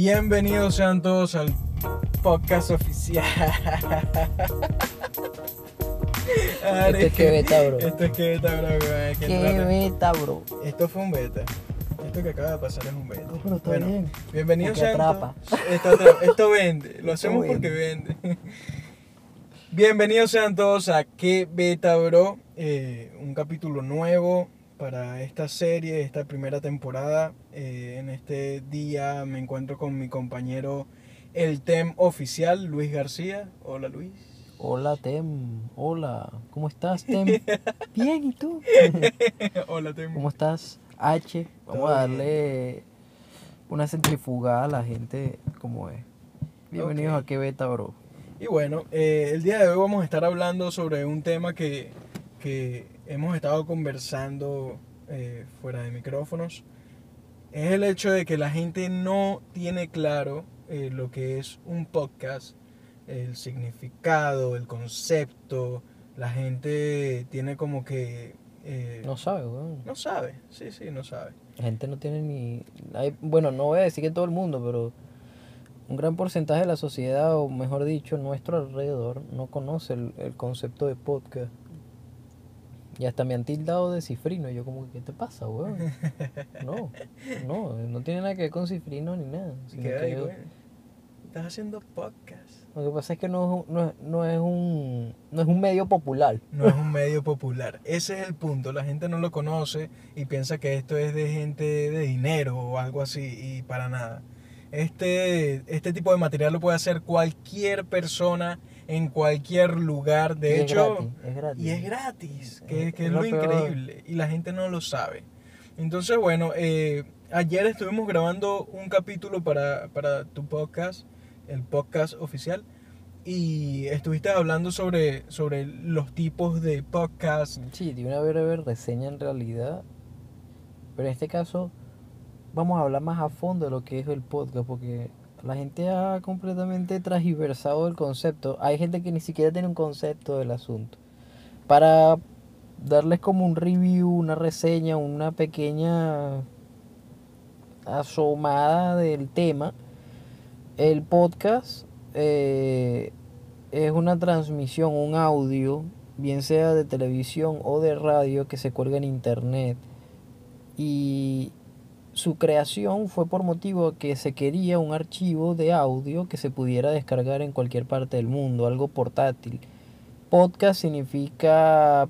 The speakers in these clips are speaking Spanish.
Bienvenidos sean todos al podcast oficial. Esto es que beta, bro. Esto es que beta, bro. hay que ¿Qué entrar- beta, bro? Esto fue un beta. Esto que acaba de pasar es un beta. No, pero está Bueno, bien. Bienvenidos sean atrapa. Esto, atrapa. Esto vende. Lo hacemos porque vende. Bienvenidos sean todos a ¿Qué Beta Bro? Eh, un capítulo nuevo para esta serie, esta primera temporada. Eh, en este día me encuentro con mi compañero, el TEM oficial, Luis García. Hola Luis. Hola, Tem. Hola. ¿Cómo estás, Tem? Bien, ¿y tú? Hola TEM. ¿Cómo estás, H? Vamos a darle una centrifugada a la gente como es. Bienvenidos a ¿Qué beta, bro? Y bueno, eh, el día de hoy vamos a estar hablando sobre un tema que, que hemos estado conversando eh, fuera de micrófonos. Es el hecho de que la gente no tiene claro eh, lo que es un podcast, el significado, el concepto. La gente tiene como que... eh, No sabes, weón. no sabe, sí, sí, no sabe. La gente no tiene ni... hay- bueno, no voy a decir que todo el mundo, pero un gran porcentaje de la sociedad, o mejor dicho, nuestro alrededor, no conoce el, el concepto de podcast. Y hasta me han tildado de cifrino. y Yo como, ¿qué te pasa, weón? No, no, no tiene nada que ver con cifrino ni nada. Sino que, yo- estás haciendo podcast. lo que pasa es que no, es un- no, es- no es un, no es un medio popular. No es un medio popular. Ese es el punto. La gente no lo conoce y piensa que esto es de gente de dinero o algo así y para nada. Este, este tipo de material lo puede hacer cualquier persona en cualquier lugar. De Y es hecho, gratis, es gratis. y es gratis, que, Es- que es es lo increíble. Y la gente no lo sabe. Entonces, bueno, eh, ayer estuvimos grabando un capítulo para, para tu podcast, el podcast oficial. Y estuviste hablando sobre, sobre los tipos de podcast. Sí, de una breve reseña en realidad. Pero en este caso vamos a hablar más a fondo de lo que es el podcast porque la gente ha completamente transversado el concepto. Hay gente que ni siquiera tiene un concepto del asunto. Para darles como un review, una reseña, una pequeña asomada del tema, el podcast eh, es una transmisión, un audio, bien sea de televisión o de radio que se cuelga en internet. Y su creación fue por motivo que se quería un archivo de audio que se pudiera descargar en cualquier parte del mundo, algo portátil. Podcast significa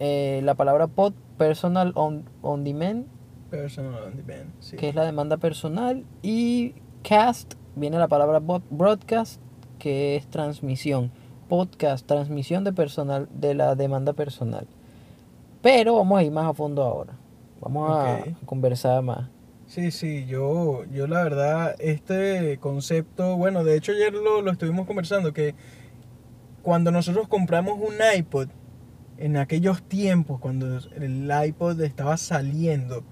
eh, la palabra pod, personal on, on demand, Personal on demand. sí. que es la demanda personal, y cast viene la palabra broadcast, que es transmisión. Podcast, transmisión de personal de la demanda personal. Pero vamos a ir más a fondo ahora. Vamos a- conversar más. Sí, sí, yo, yo la verdad, este concepto, bueno, de hecho ayer lo, lo estuvimos conversando, que cuando nosotros compramos un iPod, en aquellos tiempos, cuando el iPod estaba saliendo,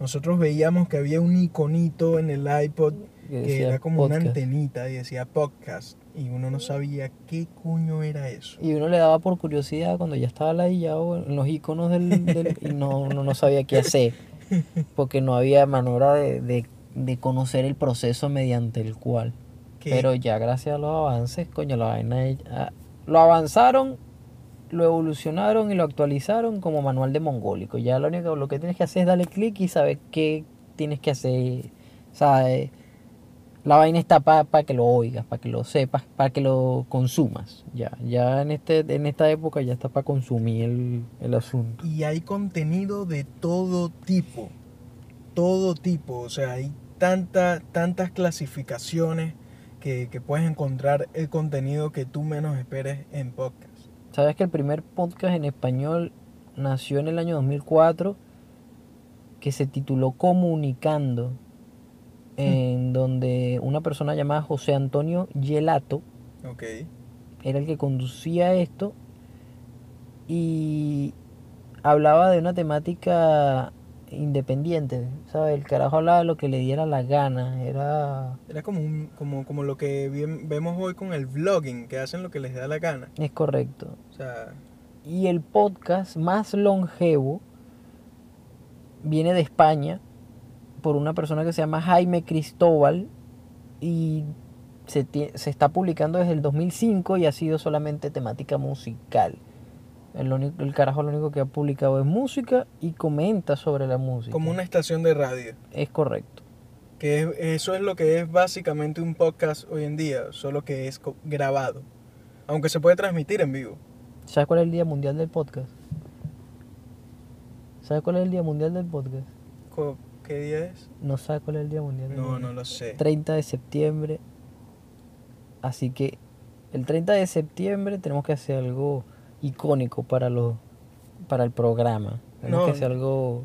nosotros veíamos que había un iconito en el iPod Que era como una antenita y decía podcast, y uno no sabía qué coño era eso. Y uno le daba por curiosidad cuando ya estaba ladillado en los iconos del, del- y no, uno no sabía qué hacer. Porque no había manera de, de- de conocer el proceso mediante el cual. Pero ya gracias a los avances, coño, la vaina es- ah, lo avanzaron, lo evolucionaron y lo actualizaron como manual de mongólico. Ya lo único lo que tienes que hacer es darle clic y saber qué tienes que hacer. Eh, la vaina está para que lo oigas, para que lo sepas, para que lo consumas. Ya, ya en este, en esta época ya está para consumir el, el asunto. y hay contenido de todo tipo, todo tipo, o sea, hay tanta, tantas clasificaciones que, que puedes encontrar el contenido que tú menos esperes en podcast. ¿Sabes que el primer podcast en español nació en el año 2004? Que se tituló Comunicando, en donde una persona llamada José Antonio Gelato era el que conducía esto y hablaba de una temática independiente, ¿sabes? El carajo hablaba de lo que le diera la gana, era... Era como, un, como, como lo que bien- vemos hoy con el vlogging, que hacen lo que les da la gana. Es correcto. O sea, Y el podcast más longevo viene de España por una persona que se llama Jaime Cristóbal y se, se está publicando desde el 2005 y ha sido solamente temática musical. El, único- el carajo lo único que ha publicado es música y comenta sobre la música. Como una estación de radio. Es correcto. Que es- eso es lo que es básicamente un podcast hoy en día, solo que es grabado. Aunque se puede transmitir en vivo. ¿Sabes cuál es el Día Mundial del Podcast? ¿Sabes cuál es el Día Mundial del Podcast? Co- ¿Qué día es? No sabes cuál es el Día Mundial No, no lo sé. 30 de septiembre. Así que el 30 de septiembre tenemos que hacer algo icónico para los para el programa. Tenemos No. que hacer algo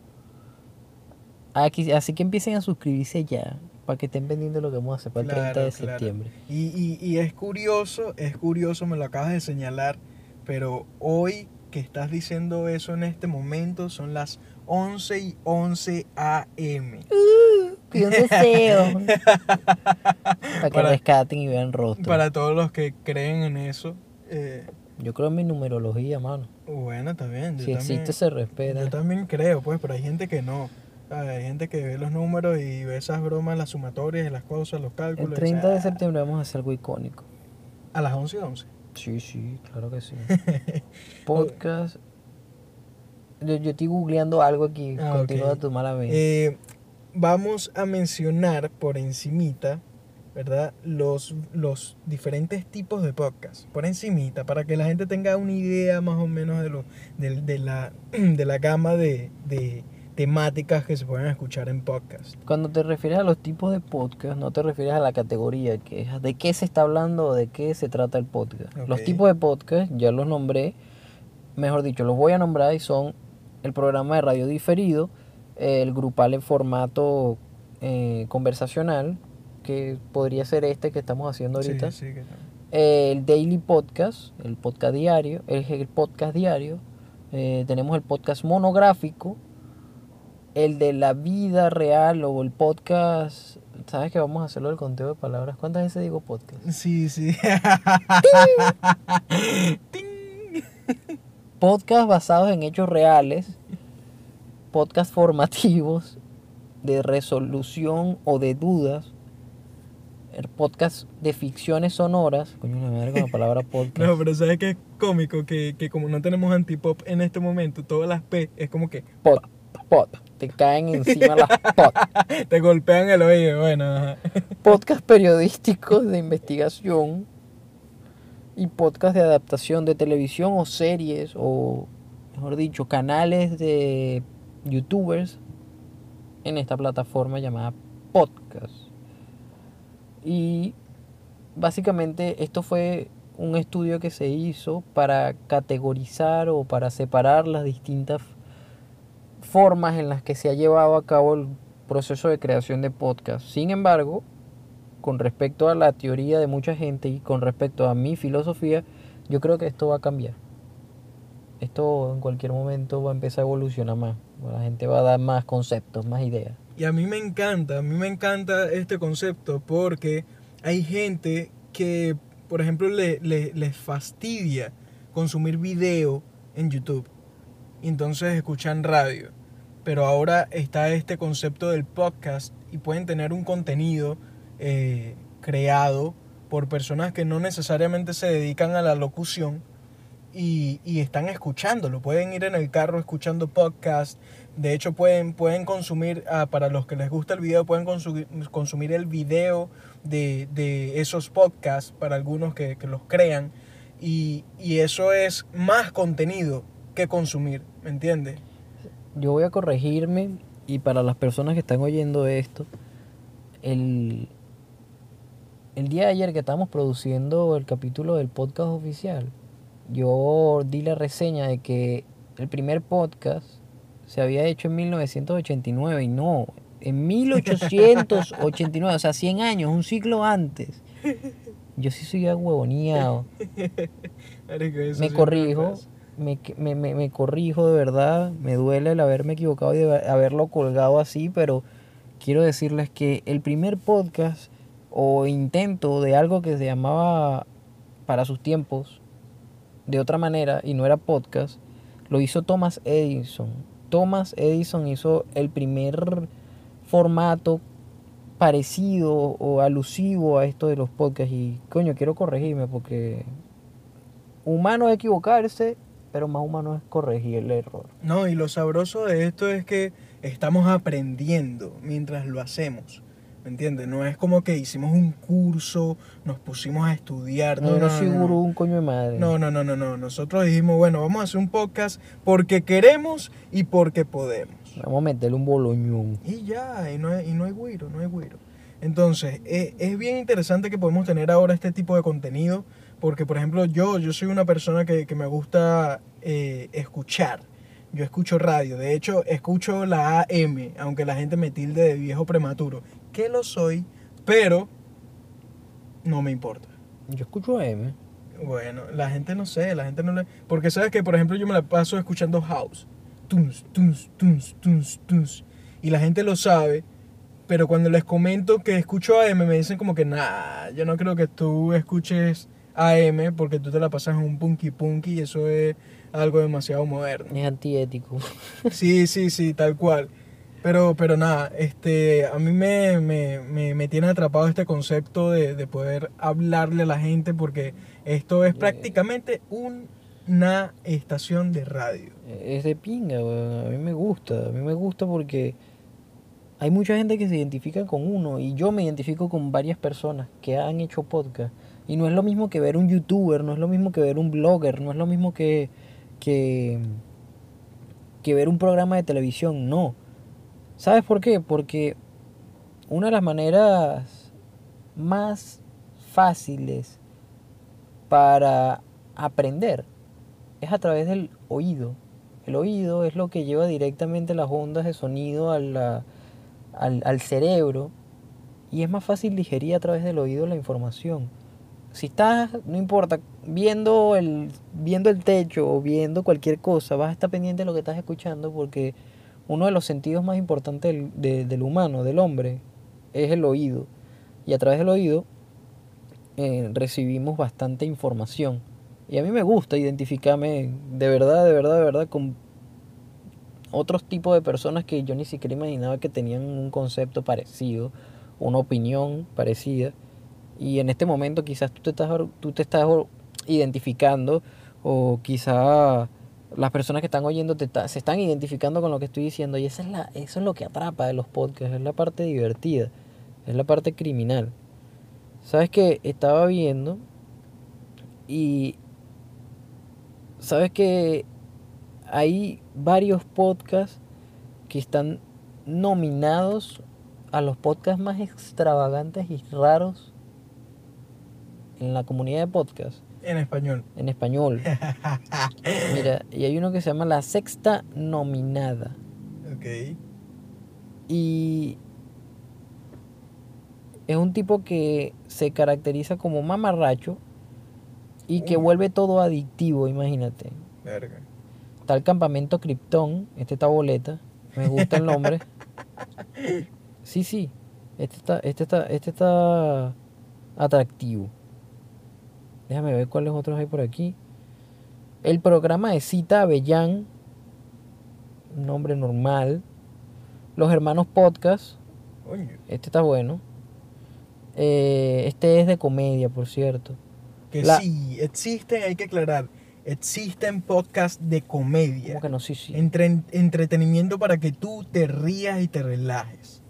Aquí- así que empiecen a suscribirse ya para que estén pendientes de lo que vamos a hacer para el 30 de claro. septiembre. Y, y, y es curioso, es curioso, me lo acabas de señalar, pero hoy que estás diciendo eso en este momento son las 11 y 11 AM. Pido un deseo. para que Para- rescaten y vean rostro. Para todos los que creen en eso, eh, Yo creo en mi numerología, mano. bueno, está bien. Yo Si también, existe, se respeta. Yo también creo, pues, pero hay gente que no. Hay gente que ve los números y ve esas bromas, las sumatorias y las cosas, los El cálculos. y 30 de septiembre vamos a hacer algo icónico. A las 11 y 11. Sí, sí, claro que sí. Podcast. Yo, yo estoy googleando algo aquí. Ah, Continúa ok. tu mala mente. Eh, vamos a mencionar por encimita, ¿verdad? Los, los diferentes tipos de podcast. Por encimita, para que la gente tenga una idea más o menos de, lo, de, de la, de la gama de, de temáticas que se pueden escuchar en podcast. Cuando te refieres a los tipos de podcast, no te refieres a la categoría, que es de qué se está hablando o de qué se trata el podcast. Los tipos de podcast, ya los nombré, mejor dicho, los voy a nombrar y son el programa de radio diferido, el grupal en formato eh, conversacional, que podría ser este que estamos haciendo ahorita. Sí, sí, que tal. el daily podcast, el podcast diario, el, el podcast diario, eh, tenemos el podcast monográfico, el de la vida real o el podcast, ¿sabes que vamos a hacerlo del conteo de palabras? ¿Cuántas veces digo podcast? Sí, sí. Podcast basados en hechos reales, podcast formativos, de resolución o de dudas, el podcast de ficciones sonoras, coño la madre con la palabra podcast. No, pero ¿sabes qué es cómico? Que, que como no tenemos antipop en este momento, todas las P es como que Pod, pod, te caen encima las pod. te golpean el oído. Bueno, ajá. Podcast periodísticos de investigación y podcast de adaptación de televisión o series o, mejor dicho, canales de youtubers en esta plataforma llamada podcast. Y básicamente esto fue un estudio que se hizo para categorizar o para separar las distintas formas en las que se ha llevado a cabo el proceso de creación de podcast. Sin embargo, con respecto a la teoría de mucha gente y con respecto a mi filosofía, yo creo que esto va a cambiar. Esto en cualquier momento va a empezar a evolucionar más. La gente va a dar más conceptos, más ideas. Y a mí me encanta, a mí me encanta este concepto porque hay gente que, por ejemplo, le, le- les fastidia consumir video en YouTube. Entonces escuchan radio. Pero ahora está este concepto del podcast y pueden tener un contenido eh, creado por personas que no necesariamente se dedican a la locución y, y están escuchándolo. Pueden ir en el carro escuchando podcast. De hecho, pueden, pueden consumir, ah, para los que les gusta el video, pueden consumir, consumir el video de, de esos podcasts para algunos que, que los crean. Y, y eso es más contenido que consumir, ¿me entiendes? Yo voy a corregirme y para las personas que están oyendo esto, el, el día de ayer que estábamos produciendo el capítulo del podcast oficial, yo di la reseña de que el primer podcast se había hecho en 1989 y no, en 1889, o sea, 100 años, un siglo antes. Yo sí soy huevoneado. Me corrijo, me, me, me, me corrijo de verdad, me duele el haberme equivocado y de haberlo colgado así, pero quiero decirles que el primer podcast o intento de algo que se llamaba para sus tiempos de otra manera y no era podcast, lo hizo Thomas Edison. Thomas Edison hizo el primer formato parecido o alusivo a esto de los podcasts y coño, quiero corregirme porque humano es equivocarse, pero más humano es corregir el error. No, y lo sabroso de esto es que estamos aprendiendo mientras lo hacemos. ¿Me entiendes? No es como que hicimos un curso, nos pusimos a estudiar. No, no, soy gurú, un coño de madre. No, no, no, no, no. Nosotros dijimos, bueno, vamos a hacer un podcast porque queremos y porque podemos. Vamos a meterle un boloñón. Y ya, y no hay, y no hay güiro, no hay güiro. Entonces, eh, es bien interesante que podemos tener ahora este tipo de contenido, porque por ejemplo yo, yo soy una persona que, que me gusta eh, escuchar. Yo escucho radio, de hecho escucho la AM, aunque la gente me tilde de viejo prematuro, que lo soy, pero no me importa. Yo escucho AM. Bueno, la gente no sé, la gente no le... Porque sabes que, por ejemplo, yo me la paso escuchando house. Tuns, tuns, tuns, tuns, tuns. Y la gente lo sabe, pero cuando les comento que escucho AM, me dicen como que, nah, yo no creo que tú escuches AM porque tú te la pasas en un punky punky y eso es algo demasiado moderno. Es antiético. Sí, sí, sí, tal cual. Pero, pero nada, este, a mí me, me, me, me tiene atrapado este concepto de, de poder hablarle a la gente porque esto es prácticamente una estación de radio. Es de pinga. A mí me gusta. A mí me gusta porque hay mucha gente que se identifica con uno y yo me identifico con varias personas que han hecho podcast. Y no es lo mismo que ver un youtuber, no es lo mismo que ver un blogger, no es lo mismo que, que, que ver un programa de televisión, no. ¿Sabes por qué? Porque una de las maneras más fáciles para aprender es a través del oído. El oído es lo que lleva directamente las ondas de sonido al, al cerebro y es más fácil digerir a través del oído la información. Si estás, no importa, viendo el, viendo el techo o viendo cualquier cosa, vas a estar pendiente de lo que estás escuchando porque uno de los sentidos más importantes del, de- del humano, del hombre, es el oído. Y a través del oído eh, recibimos bastante información. Y a mí me gusta identificarme de verdad, de verdad, de verdad con otros tipos de personas que yo ni siquiera imaginaba que tenían un concepto parecido, una opinión parecida. Y en este momento quizás tú te estás, tú te estás identificando o quizás las personas que están oyendo te ta- se están identificando con lo que estoy diciendo y esa es la, eso es lo que atrapa de los podcasts, es la parte divertida, es la parte criminal. Sabes que estaba viendo y sabes que hay varios podcasts que están nominados a los podcasts más extravagantes y raros en la comunidad de podcasts En español. en español. Mira, y hay uno que se llama La Sexta Nominada. Ok. Y es un tipo que se caracteriza como mamarracho y que Uy. vuelve todo adictivo, imagínate. Verga. Está el campamento Krypton, este está boleta, me gusta el nombre. Sí, sí, este está, este está, este está atractivo. Déjame ver cuáles otros hay por aquí. El programa de Cita Avellán, nombre normal. Los hermanos podcast, este está bueno. Eh, este es de comedia, por cierto. Que La- sí, existen, hay que aclarar, existen podcasts de comedia. ¿Cómo que no? Sí, sí. Entre- entretenimiento para que tú te rías y te relajes.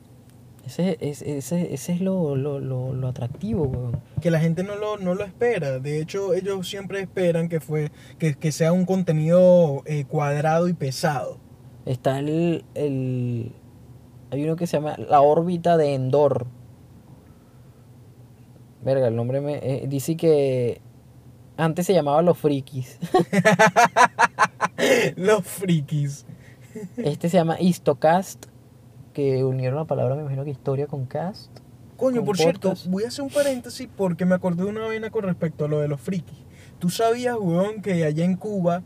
Ese, ese, ese, ese es lo, lo, lo, lo atractivo, weón. Que la gente no lo, no lo espera. De hecho, ellos siempre esperan que, fue, que, que sea un contenido eh, cuadrado y pesado. Está el, el. Hay uno que se llama La órbita de Endor. Verga, el nombre me. eh, dice que. Antes se llamaba Los Frikis. Los frikis. Este se llama Histocast. Que unieron la palabra, me imagino que historia con cast. Coño, Con por cierto, voy a hacer un paréntesis porque me acordé de una vaina con respecto a lo de los frikis. ¿Tú sabías, weón, que allá en Cuba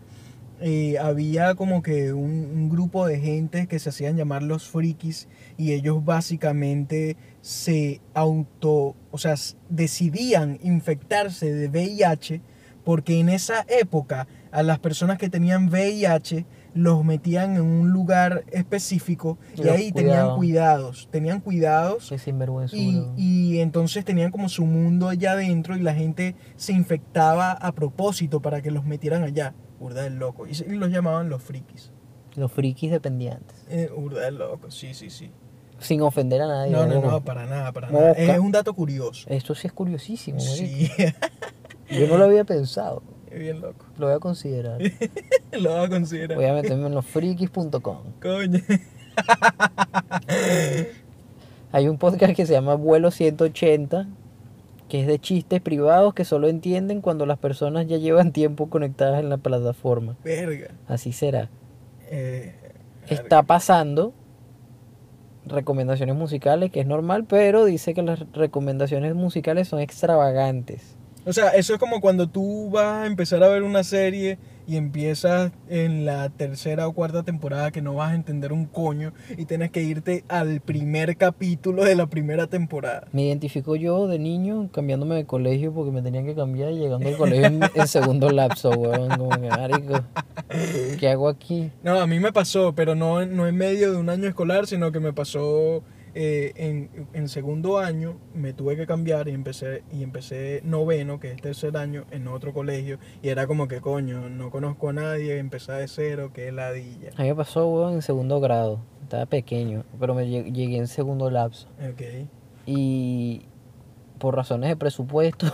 eh, había como que un, un grupo de gente que se hacían llamar los frikis y ellos básicamente se auto, o sea, decidían infectarse de VIH porque en esa época a las personas que tenían VIH los metían en un lugar específico y, ahí tenían cuidados, tenían cuidados Qué sinvergüenza. y, y entonces tenían como su mundo allá adentro y la gente se infectaba a propósito para que los metieran allá. Burda del loco. Y, los llamaban los frikis. Los frikis dependientes. Eh, burda del loco, sí, sí, sí. Sin ofender a nadie. No, no, no, para nada, para nada. Es un dato curioso. Esto sí es curiosísimo. Sí, Yo no lo había pensado. Es bien loco. Lo voy a considerar. Lo vas a considerar. Voy a meterme en los frikis.com. Coño. Hay un podcast que se llama Vuelo 180, que es de chistes privados que solo entienden cuando las personas ya llevan tiempo conectadas en la plataforma. Verga. Así será. Eh, Está pasando recomendaciones musicales, que es normal, pero dice que las recomendaciones musicales son extravagantes. O sea, eso es como cuando tú vas a empezar a ver una serie y empiezas en la tercera o cuarta temporada que no vas a entender un coño y tienes que irte al primer capítulo de la primera temporada. Me identifico yo de niño cambiándome de colegio porque me tenían que cambiar y llegando al colegio en, en segundo lapso, weón. Como que, marico, ¿qué hago aquí? No, a mí me pasó, pero no, no en medio de un año escolar, sino que me pasó eh, en, en segundo año, me tuve que cambiar y empecé, y empecé noveno, que es tercer año, en otro colegio. Y era como que, coño, no conozco a nadie, empecé de cero, qué ladilla. A mí me pasó, weón, en segundo grado. Estaba pequeño, pero me lleg- llegué en segundo lapso. Ok. Y por razones de presupuesto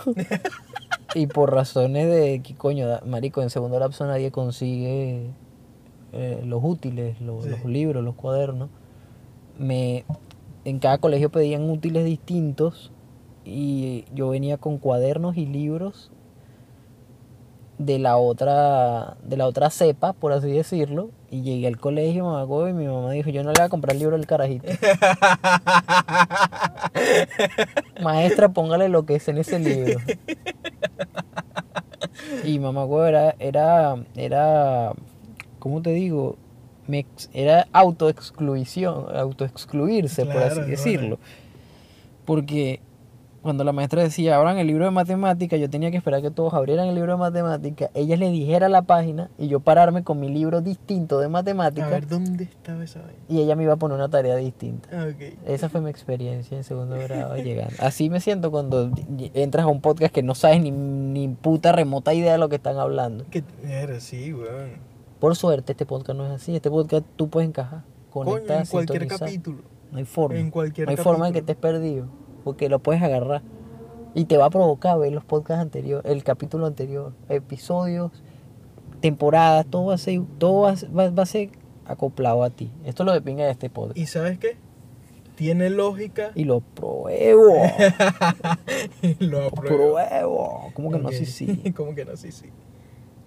y por razones de que coño, marico, en segundo lapso nadie consigue eh, los útiles, los, Sí. los libros, los cuadernos. Me en cada colegio pedían útiles distintos y yo venía con cuadernos y libros de la otra de la otra cepa, por así decirlo, y llegué al colegio, mamá, y mi mamá dijo, "Yo no le voy a comprar el libro del carajito." Maestra, póngale lo que es en ese libro. Y mamá, era, era, era, ¿cómo te digo? Me ex- era autoexclusión, autoexcluirse, por Claro, así claro. decirlo. Porque cuando la maestra decía, abran el libro de matemáticas, yo tenía que esperar que todos abrieran el libro de matemáticas, ella le dijera la página y yo pararme con mi libro distinto de A matemáticas ver, ¿dónde estaba esa vaina? y ella me iba a poner una tarea distinta. Ah, Ok. Esa fue mi experiencia en segundo grado llegando. Así me siento cuando entras a un podcast que no sabes ni, ni puta remota idea de lo que están hablando. Que era sí, weón. Por suerte, este podcast no es así. Este podcast tú puedes encajar, Coño, conectar, en cualquier sintonizar. capítulo. No hay forma. En cualquier no hay forma de que estés perdido. Porque lo puedes agarrar. Y te va a provocar ver los podcasts anteriores, el capítulo anterior, episodios, temporadas, todo va a ser, todo va, a ser- va- va a ser acoplado a ti. Esto es lo de pinga de este podcast. ¿Y sabes qué? Tiene lógica. Y lo pruebo. lo lo apruebo. pruebo. ¿Cómo que no? Sí, sí. ¿Cómo que no? Sí, sí.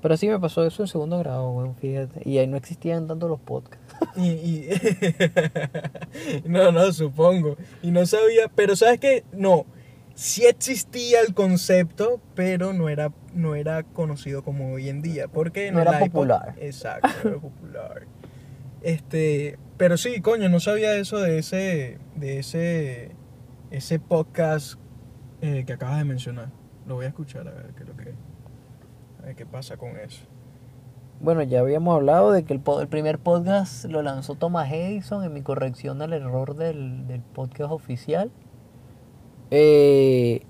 Pero sí me pasó eso en segundo grado, weón, fíjate. Y ahí no existían tanto los podcasts. Y, y- no, no, supongo. Y no sabía, pero ¿sabes qué? No, sí existía el concepto, pero no era, no era conocido como hoy en día. Porque No era popular. Exacto, no era popular. Este, pero sí, coño, no sabía eso de ese, de ese, ese podcast eh, que acabas de mencionar. Lo voy a escuchar a ver qué es lo que, ver qué pasa con eso. Bueno, ya habíamos hablado de que el, el primer podcast lo lanzó Thomas Edison en mi corrección del error del, del podcast oficial. Eh,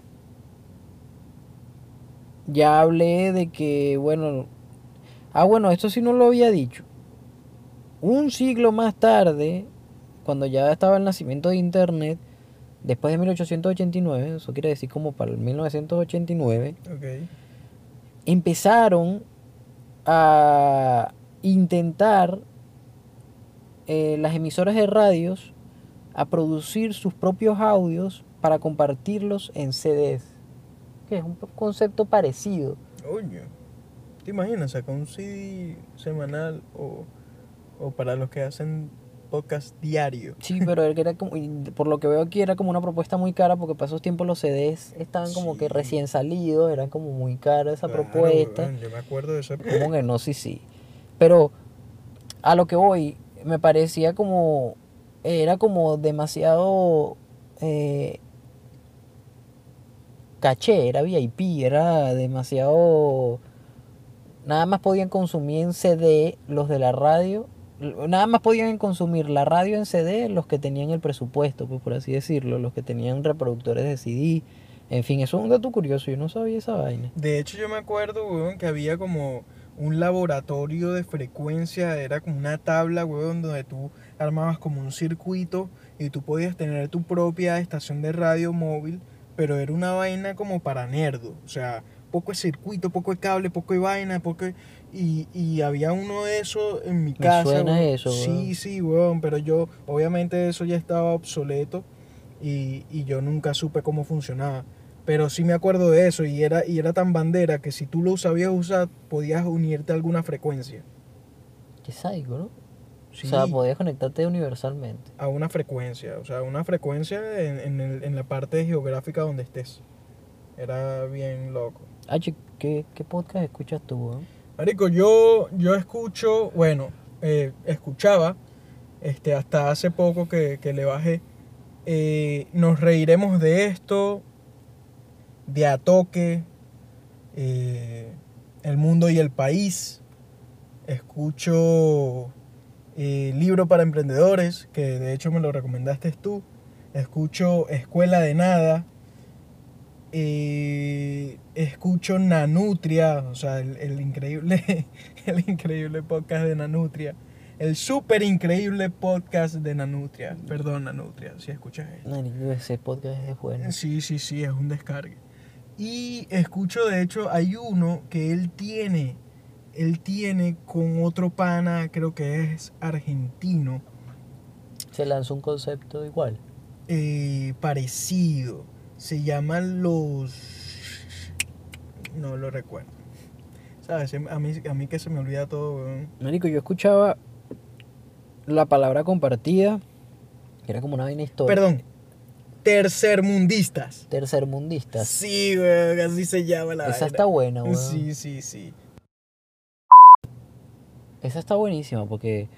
ya hablé de que, bueno... Ah, bueno, esto sí no lo había dicho. Un siglo más tarde, cuando ya estaba el nacimiento de Internet, después de 1889, eso quiere decir como para el 1989, Ok. Empezaron a intentar eh, las emisoras de radios a producir sus propios audios para compartirlos en CDs. Que es un concepto parecido. Coño. ¿Te imaginas sacar un CD semanal o, o para los que hacen podcast diario? Sí, pero era como, por lo que veo aquí era como una propuesta muy cara porque para esos tiempos los CDs estaban como que recién salidos, eran como muy cara esa Claro, propuesta. yo me acuerdo de esa Como que no, sí, sí. Pero a lo que voy, me parecía como. Era como demasiado. eh, caché, era VIP, era demasiado. nada más podían consumir en CD los de la radio. Nada más podían consumir la radio en CD los que tenían el presupuesto, pues por así decirlo, los que tenían reproductores de CD. En fin, eso es un dato curioso, yo no sabía esa vaina. De hecho, yo me acuerdo, weón, que había como un laboratorio de frecuencia, era como una tabla, weón, donde tú armabas como un circuito y tú podías tener tu propia estación de radio móvil, pero era una vaina como para nerdo, o sea, poco de circuito, poco de cable, poco de vaina, poco Y, y había uno de esos en mi Me casa. suena eso, Sí, weón. sí, weón, pero yo, obviamente eso ya estaba obsoleto y, y yo nunca supe cómo funcionaba. Pero sí me acuerdo de eso y era, y era tan bandera que si tú lo sabías usar, podías unirte a alguna frecuencia. Qué sádico, ¿no? Sí, O sea, podías conectarte universalmente. a una frecuencia, o sea, una frecuencia en, en, el- en la parte geográfica donde estés. Era bien loco. Ah, ¿qué, qué podcast escuchas tú, weón? Marico, yo, yo escucho, bueno, eh, escuchaba, este, hasta hace poco que, que le bajé, eh, nos reiremos de esto, de a toque, eh, el mundo y el país. Escucho libro para emprendedores, que de hecho me lo recomendaste tú. Escucho Escuela de Nada. Eh, escucho Nanutria, o sea, el, el increíble, el increíble podcast de Nanutria. El súper increíble podcast de Nanutria. Perdón, Nanutria, si escuchas esto. Ese podcast es bueno. Sí, sí, sí, es un descargue. Y escucho, de hecho, hay uno que él tiene, él tiene con otro pana, creo que es argentino, Se lanzó un concepto igual. eh, parecido. Se llaman los... No lo recuerdo. ¿Sabes? A mí, a mí que se me olvida todo, weón. Marico, yo escuchaba la palabra compartida, que era como una vaina histórica. Perdón. Tercermundistas. Tercermundistas. Sí, weón, así se llama la Esa vaina. está buena, weón. Sí, sí, sí. Esa está buenísima porque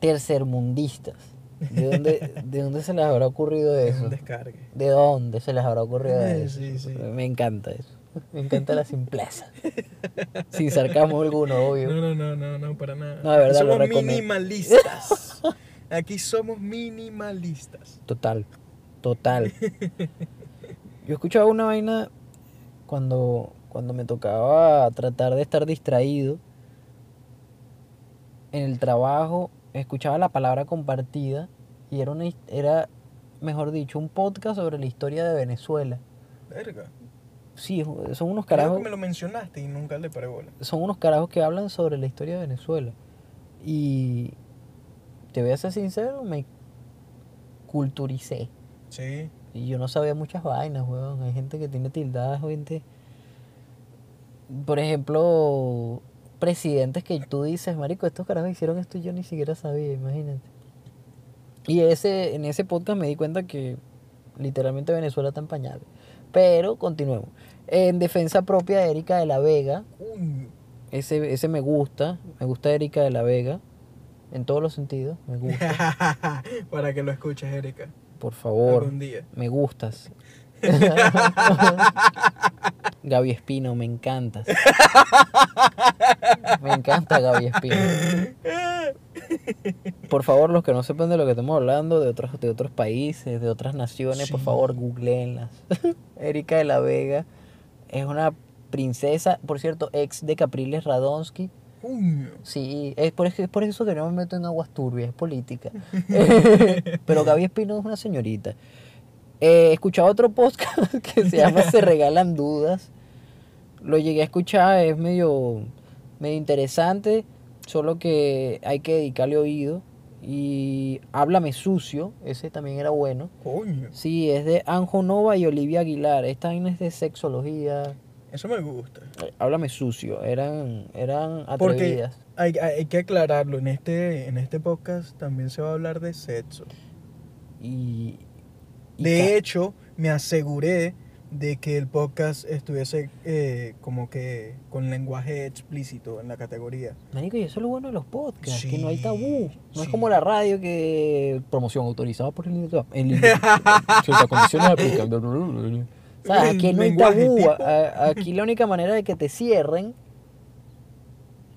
tercermundistas. ¿De dónde, ¿De dónde se les habrá ocurrido Es eso? un descargue. ¿De dónde se les habrá ocurrido eso? sí, sí. Me encanta eso. Me encanta la simpleza. Sin sarcasmo alguno, obvio. No, no, no, no, no, para nada. No, de verdad, somos minimalistas. Aquí somos minimalistas. Total, total. Yo escuchaba una vaina cuando, cuando me tocaba tratar de estar distraído en el trabajo, escuchaba la palabra compartida y era, una, era mejor dicho, un podcast sobre la historia de Venezuela. Verga. Sí, son unos Creo carajos, que me lo mencionaste y nunca le paré bola. son unos carajos que hablan sobre la historia de Venezuela. Y te voy a ser sincero, me culturicé. Sí. Y yo no sabía muchas vainas, weón. Hay gente que tiene tildadas, gente. Por ejemplo, presidentes que tú dices, marico, estos carajos hicieron esto y yo ni siquiera sabía, imagínate. Y ese, en ese podcast me di cuenta que literalmente Venezuela está en pañales. Pero continuemos. En defensa propia de Erika de la Vega, ese, ese me gusta, me gusta Erika de la Vega, en todos los sentidos, me gusta. Para que lo escuches, Erika. Por favor. Algún día. Me gustas. Gaby Espino, me encantas. Me encanta Gaby Espino. Por favor, los que no sepan de lo que estamos hablando, de otros, de otros países, de otras naciones, por favor, googleenlas. Erika de la Vega es una princesa, por cierto, ex de Capriles Radonsky. Sí, es por, es por eso que no me meto en aguas turbias, es política. Pero Gaby Espino es una señorita. Eh, he escuchado otro podcast que se llama Se Regalan Dudas. Lo llegué a escuchar, es medio, medio interesante, solo que hay que dedicarle oído. Y Háblame Sucio, ese también era bueno. Coño. Sí, es de Anjo Nova y Olivia Aguilar. Esta vaina es de sexología. Eso me gusta. Eh, Háblame Sucio, eran, eran Porque atrevidas. hay, hay- hay que aclararlo. En este, en este podcast también se va a hablar de sexo. Y De hecho, me aseguré de que el podcast estuviese eh, como que con lenguaje explícito en la categoría. Marico, y eso es lo bueno de los podcasts, que no hay Sí, tabú. No es sí. como la radio que promoción autorizada por el. El Ciertas condiciones aplican. O sea, aquí no hay tabú. tipo. Aquí la única manera de que te cierren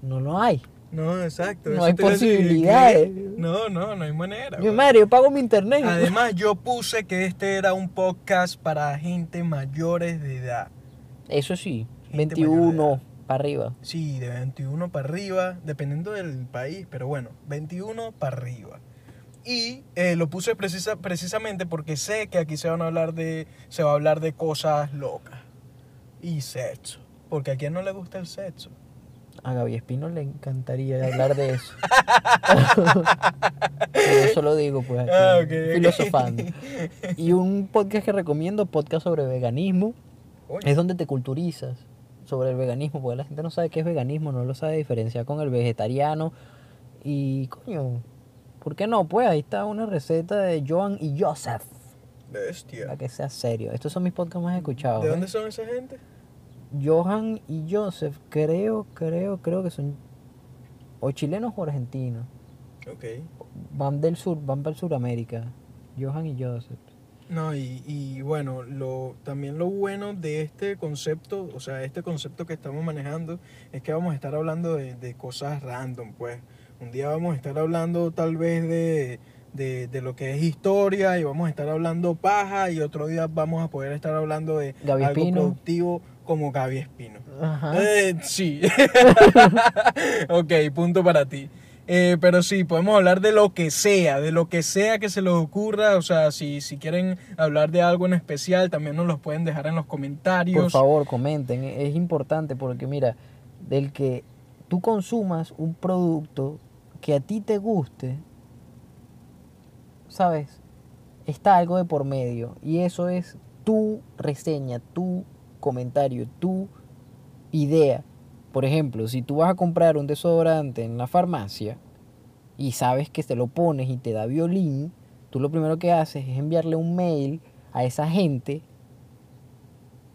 No lo hay. No, exacto. No hay posibilidades. No, no, no hay manera. Mi weón. madre, yo pago mi internet. Además, yo puse que este era un podcast para gente mayores de edad. Eso sí, Gente mayor de 21 para arriba. Sí, de 21 para arriba, dependiendo del país, pero bueno, 21 para arriba. Y eh, lo puse precisa, precisamente porque sé que aquí se van a hablar de se va a hablar de cosas locas y sexo, porque a quien no le gusta el sexo. A Gaby Espino le encantaría hablar de eso. Yo solo digo, pues, aquí, Ah, ok, ok. filosofando. Y un podcast que recomiendo, podcast sobre veganismo, es donde te culturizas sobre el veganismo, porque la gente no sabe qué es veganismo, no lo sabe diferenciar con el vegetariano. Y, coño, ¿por qué no? Pues ahí está una receta de Joan y Joseph. bestia. Para que sea serio. Estos son mis podcasts más escuchados. ¿De ¿eh? dónde son esa gente? Johan y Joseph, creo, creo, creo que son o chilenos o argentinos. Ok. Van del sur, van para el Suramérica. Johan y Joseph. No, y, y bueno, lo, también lo bueno de este concepto, o sea, este concepto que estamos manejando, es que vamos a estar hablando de, de cosas random, pues. Un día vamos a estar hablando tal vez de, de, de lo que es historia y vamos a estar hablando paja y otro día vamos a poder estar hablando de Gaby algo productivo como Gaby Espino. Ajá. Eh, sí. ok, punto para ti. Eh, pero sí, podemos hablar de lo que sea, de lo que sea que se les ocurra. O sea, si, si quieren hablar de algo en especial, también nos los pueden dejar en los comentarios. Por favor, comenten. Es importante porque, mira, del que tú consumas un producto que a ti te guste, ¿sabes? Está algo de por medio. Y eso es tu reseña, tu comentario, tu idea. Por ejemplo, si tú vas a comprar un desodorante en la farmacia y sabes que te lo pones y te da violín, tú lo primero que haces es enviarle un mail a esa gente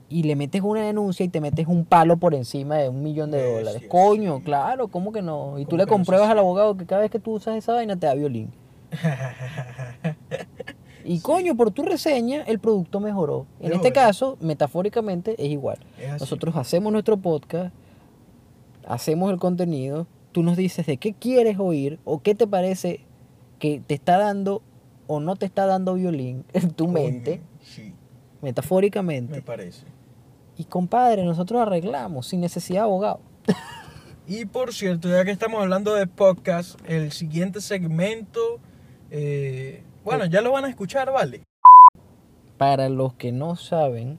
y le metes una denuncia y te metes un palo por encima de un millón de dólares. Coño, sí. claro, ¿cómo que no? Y tú ¿Cómo le no compruebas al abogado que cada vez que tú usas esa vaina te da violín. Y coño, por tu reseña el producto mejoró. En este caso, metafóricamente, es igual. Es. Nosotros hacemos nuestro podcast, hacemos el contenido, tú nos dices de qué quieres oír o qué te parece que te está dando o no te está dando violín en tu mente, Sí, metafóricamente. me parece. Y compadre, nosotros arreglamos sin necesidad de abogado. Y por cierto, ya que estamos hablando de podcast, el siguiente segmento, eh, bueno, ya lo van a escuchar, ¿vale? Para los que no saben,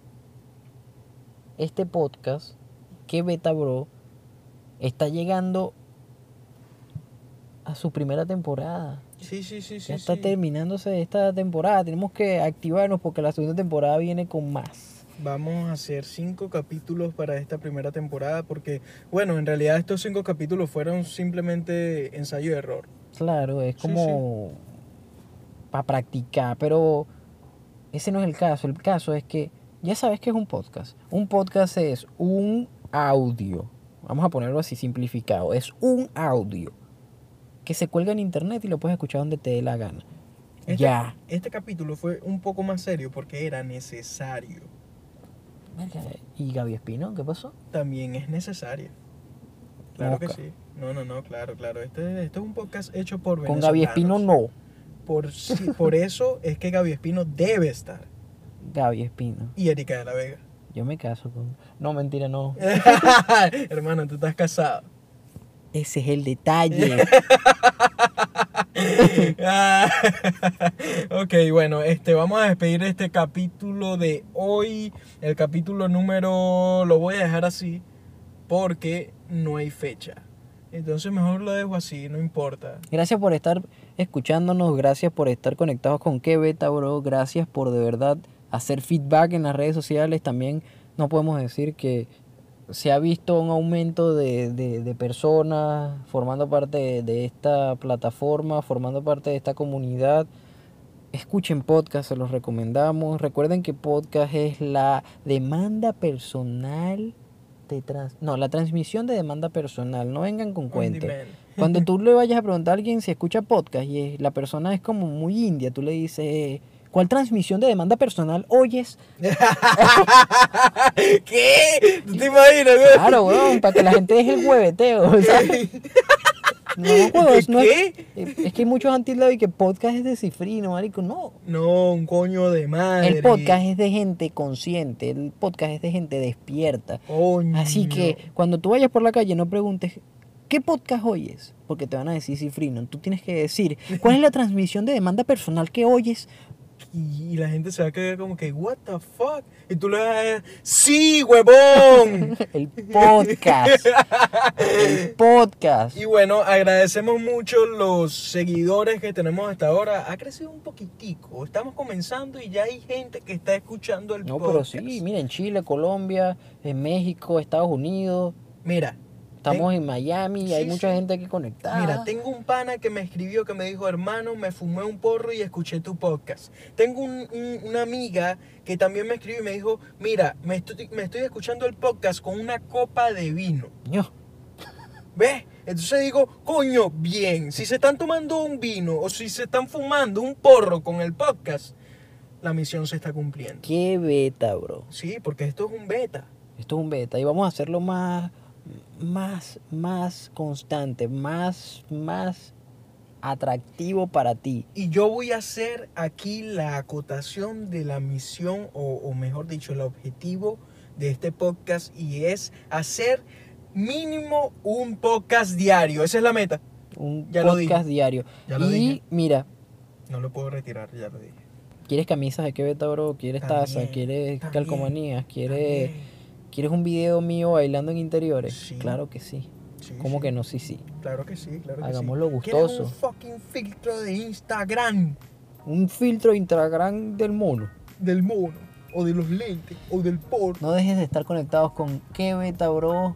este podcast, que Beta Bro, está llegando a su primera temporada. Sí, sí, sí, sí. ya está sí. terminándose esta temporada. Tenemos que activarnos porque la segunda temporada viene con más. Vamos a hacer cinco capítulos para esta primera temporada porque, bueno, en realidad estos cinco capítulos fueron simplemente ensayo y error. Claro, es Sí, como para practicar, pero ese no es el caso. El caso es que ya sabes que es un podcast. Un podcast es un audio. Vamos a ponerlo así simplificado. Es un audio que se cuelga en internet y lo puedes escuchar donde te dé la gana. Este, Ya. Este capítulo fue un poco más serio porque era necesario. Verga, ¿Y Gaby Espino? ¿Qué pasó? También es necesario. Claro que sí. No, no, no, claro, claro. Este, este es un podcast hecho por Con Gaby Espino no. Por, por eso es que Gaby Espino debe estar. Gaby Espino. Y Erika de la Vega. Yo me caso con... No, mentira, no. Hermano, tú estás casado. Ese es el detalle. Ah, ok, bueno, este, vamos a despedir este capítulo de hoy. El capítulo número lo voy a dejar así porque no hay fecha. Entonces mejor lo dejo así, no importa. Gracias por estar escuchándonos, gracias por estar conectados con Que Beta, bro. Gracias por de verdad hacer feedback en las redes sociales. También no podemos decir que se ha visto un aumento de, de- de personas formando parte de, de esta plataforma, formando parte de esta comunidad. Escuchen podcast, se los recomendamos. Recuerden que podcast es la demanda personal de trans- no, la transmisión de demanda personal. No vengan con On cuentos. Cuando tú le vayas a preguntar a alguien si escucha podcast y la persona es como muy india, tú le dices, ¿Cuál transmisión de demanda personal oyes? ¿Qué? ¿Tú te imaginas, güey? Claro, weón, para que la gente deje el hueveteo. o sea. No, weón, ¿De no es, es que hay muchos han tildado y que podcast es de cifrino, marico. No. No, un coño de madre. El podcast es de gente consciente, el podcast es de gente despierta. Coño. Así que cuando tú vayas por la calle no preguntes, ¿qué podcast oyes? Porque te van a decir cifrino. Tú tienes que decir, ¿cuál es la transmisión de demanda personal que oyes? Y la gente se va a quedar como que, what the fuck? Y tú le vas a decir, ¡sí, huevón! El podcast. El podcast. y bueno, agradecemos mucho los seguidores que tenemos hasta ahora. Ha crecido un poquitico. Estamos comenzando y ya hay gente que está escuchando el No, pero podcast. sí, mira, en Chile, Colombia, en México, Estados Unidos, Mira, estamos en Miami, Sí, hay mucha sí. gente aquí conectada. Mira, tengo un pana que me escribió que me dijo, hermano, me fumé un porro y escuché tu podcast. Tengo un- un- una amiga que también me escribió y me dijo, mira, me estoy, me estoy escuchando el podcast con una copa de vino. Ño, ¿Ves? Entonces digo, coño, bien, si se están tomando un vino o si se están fumando un porro con el podcast, la misión se está cumpliendo. qué beta, bro. Sí, porque esto es un beta. Esto es un beta y vamos a hacerlo más, más, más constante, más, más atractivo para ti. Y yo voy a hacer aquí la acotación de la misión, o, o mejor dicho, el objetivo de este podcast, y es hacer mínimo un podcast diario. Esa es la meta. Un Ya podcast diario. Ya lo y dije. mira, No lo puedo retirar, ya lo dije. ¿quieres camisas de qué beta, bro? ¿Quieres También, taza? ¿Quieres también, calcomanías? ¿Quieres, También. ¿Quieres un video mío bailando en interiores? Sí. Claro que sí. Sí, ¿Cómo sí. que no? Sí, sí. Claro que sí, claro que Hagámoslo sí. ¿Quieres gustoso. un fucking filtro de Instagram Un filtro Instagram del mono. del mono, o de los lentes, o del porno. No dejes de estar conectados con qué beta, bro.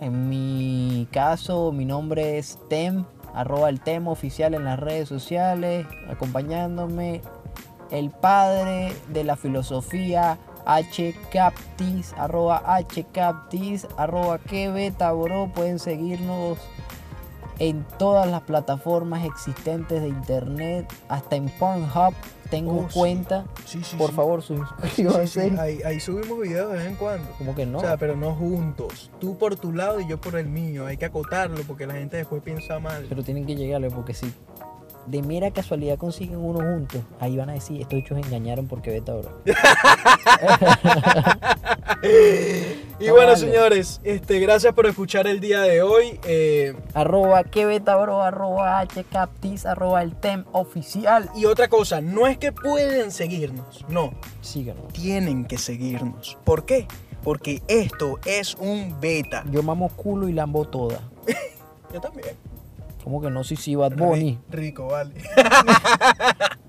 En mi caso, mi nombre es Tem, arroba el Tem oficial en las redes sociales, acompañándome el padre de la filosofía hcaptis, arroba hcaptis, arroba qué beta, bro. Pueden seguirnos en todas las plataformas existentes de internet, hasta en Pornhub tengo Oh, cuenta. Sí, sí, Por favor, suscríbanse. Ahí, ahí subimos videos de vez en cuando. Como que no. O sea, pero no juntos. Tú por tu lado y yo por el mío. Hay que acotarlo porque la gente después piensa mal. Pero tienen que llegarle porque si de mera casualidad consiguen uno juntos, ahí van a decir, estos hechos engañaron porque beta bro. Y No bueno, vale. señores, este, gracias por escuchar el día de hoy. Eh, arroba que beta bro, arroba hcaptis, arroba el tem oficial. y otra cosa, no es que pueden seguirnos, no, Síganos. tienen que seguirnos. ¿Por qué? Porque esto es un beta. Yo mamo culo y lambo toda. Yo también. Como que no, sí, sí, Bad Bunny. Ri- Rico, vale.